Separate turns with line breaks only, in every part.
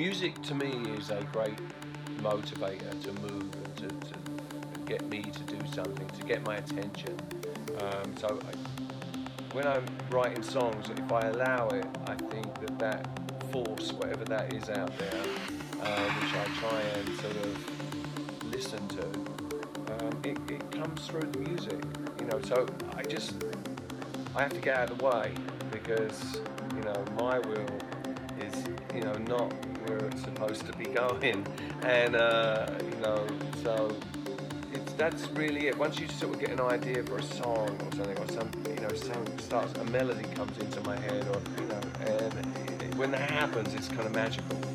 music to me is a great motivator to move and to, to get me to do something, to get my attention. Um, so I, when I'm writing songs, if I allow it, I think that that force, whatever that is out there, uh, which I try and sort of listen to, um, it, it comes through the music. You know, so I just I have to get out of the way because going, and uh, you know so it's that's really it. Once you sort of get an idea for a song or something, or some you know some starts a melody comes into my head, or you know, and when that happens, it's kind of magical.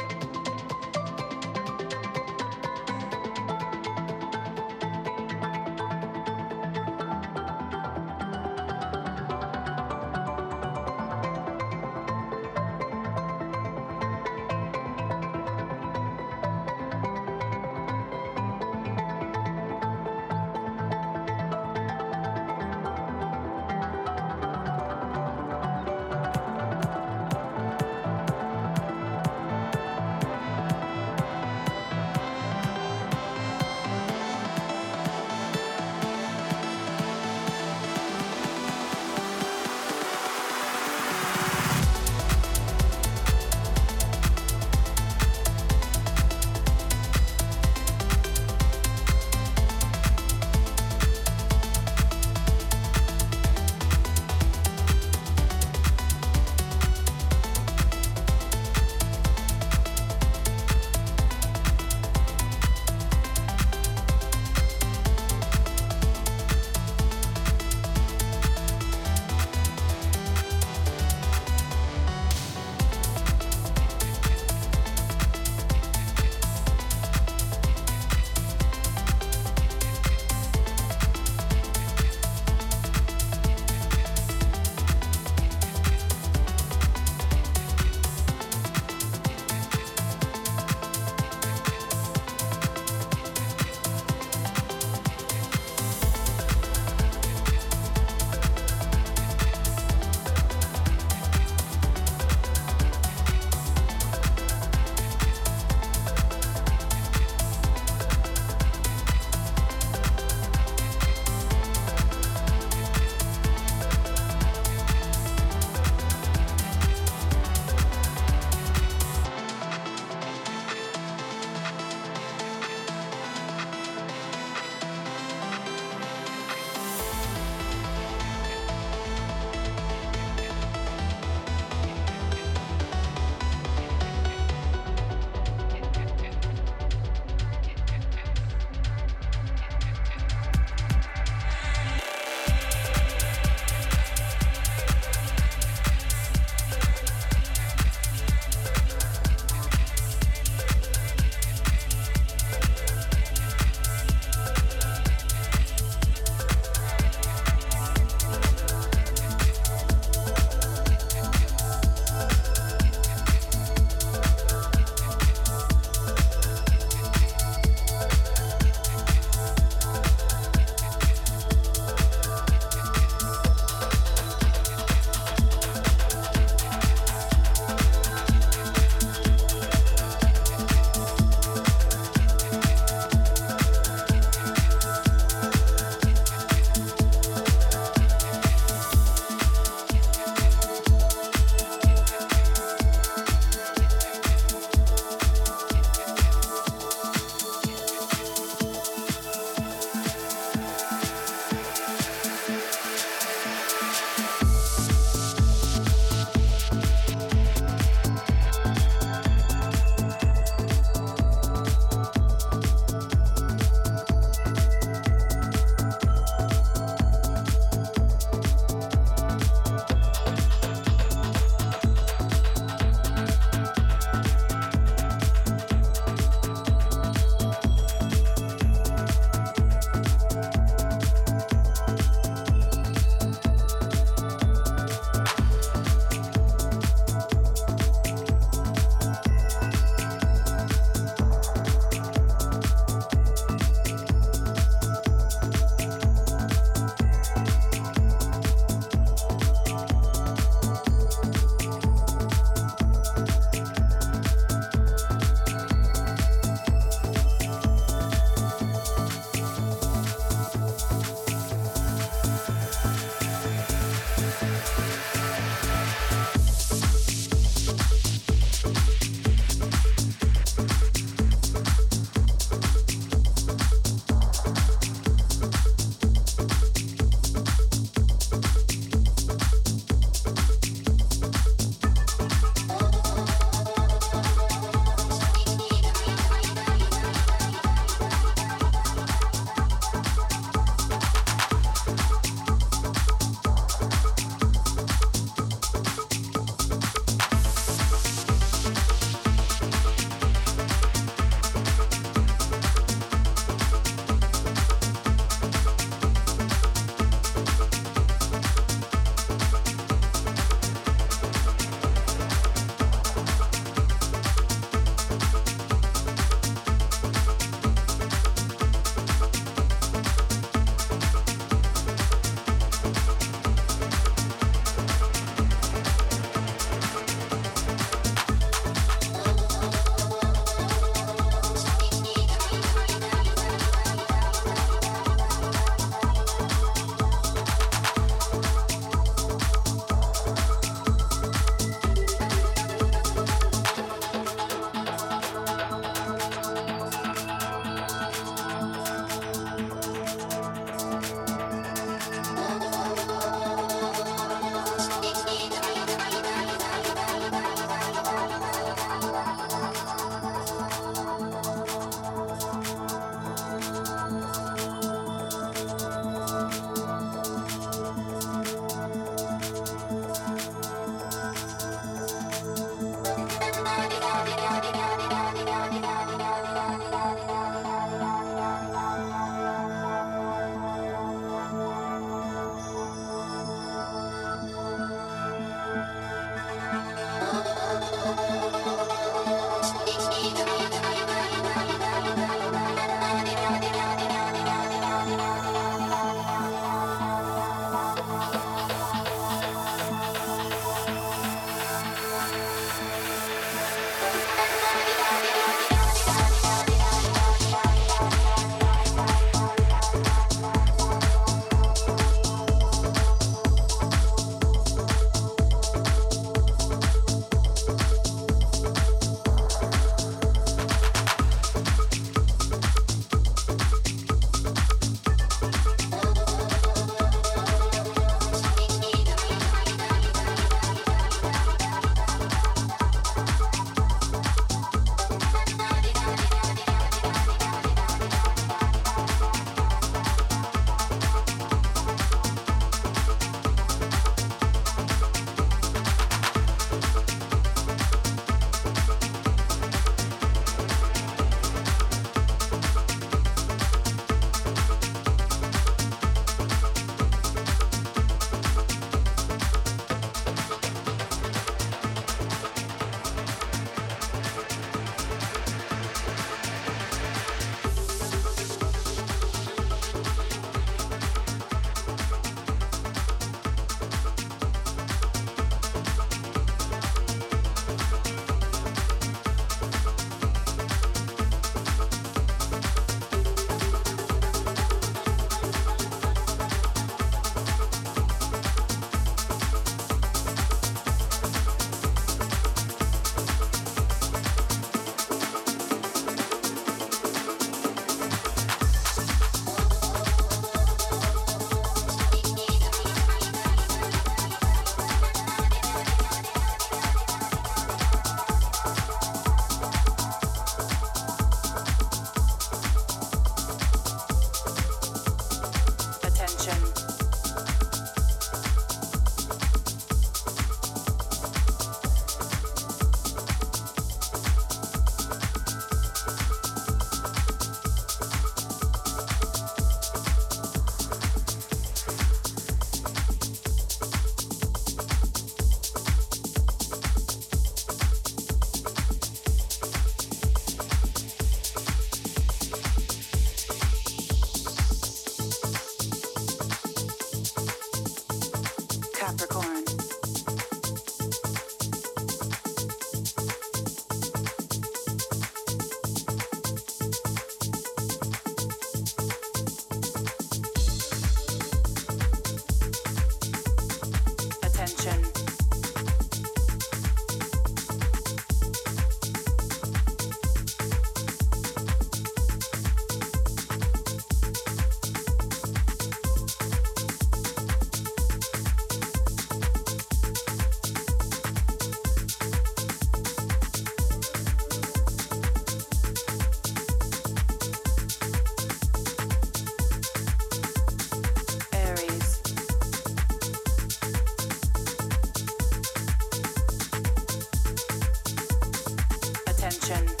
attention.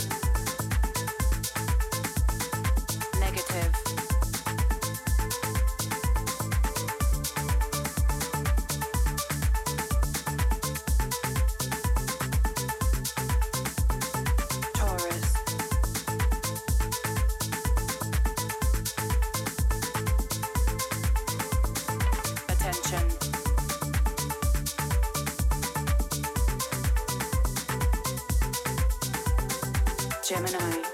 Gemini.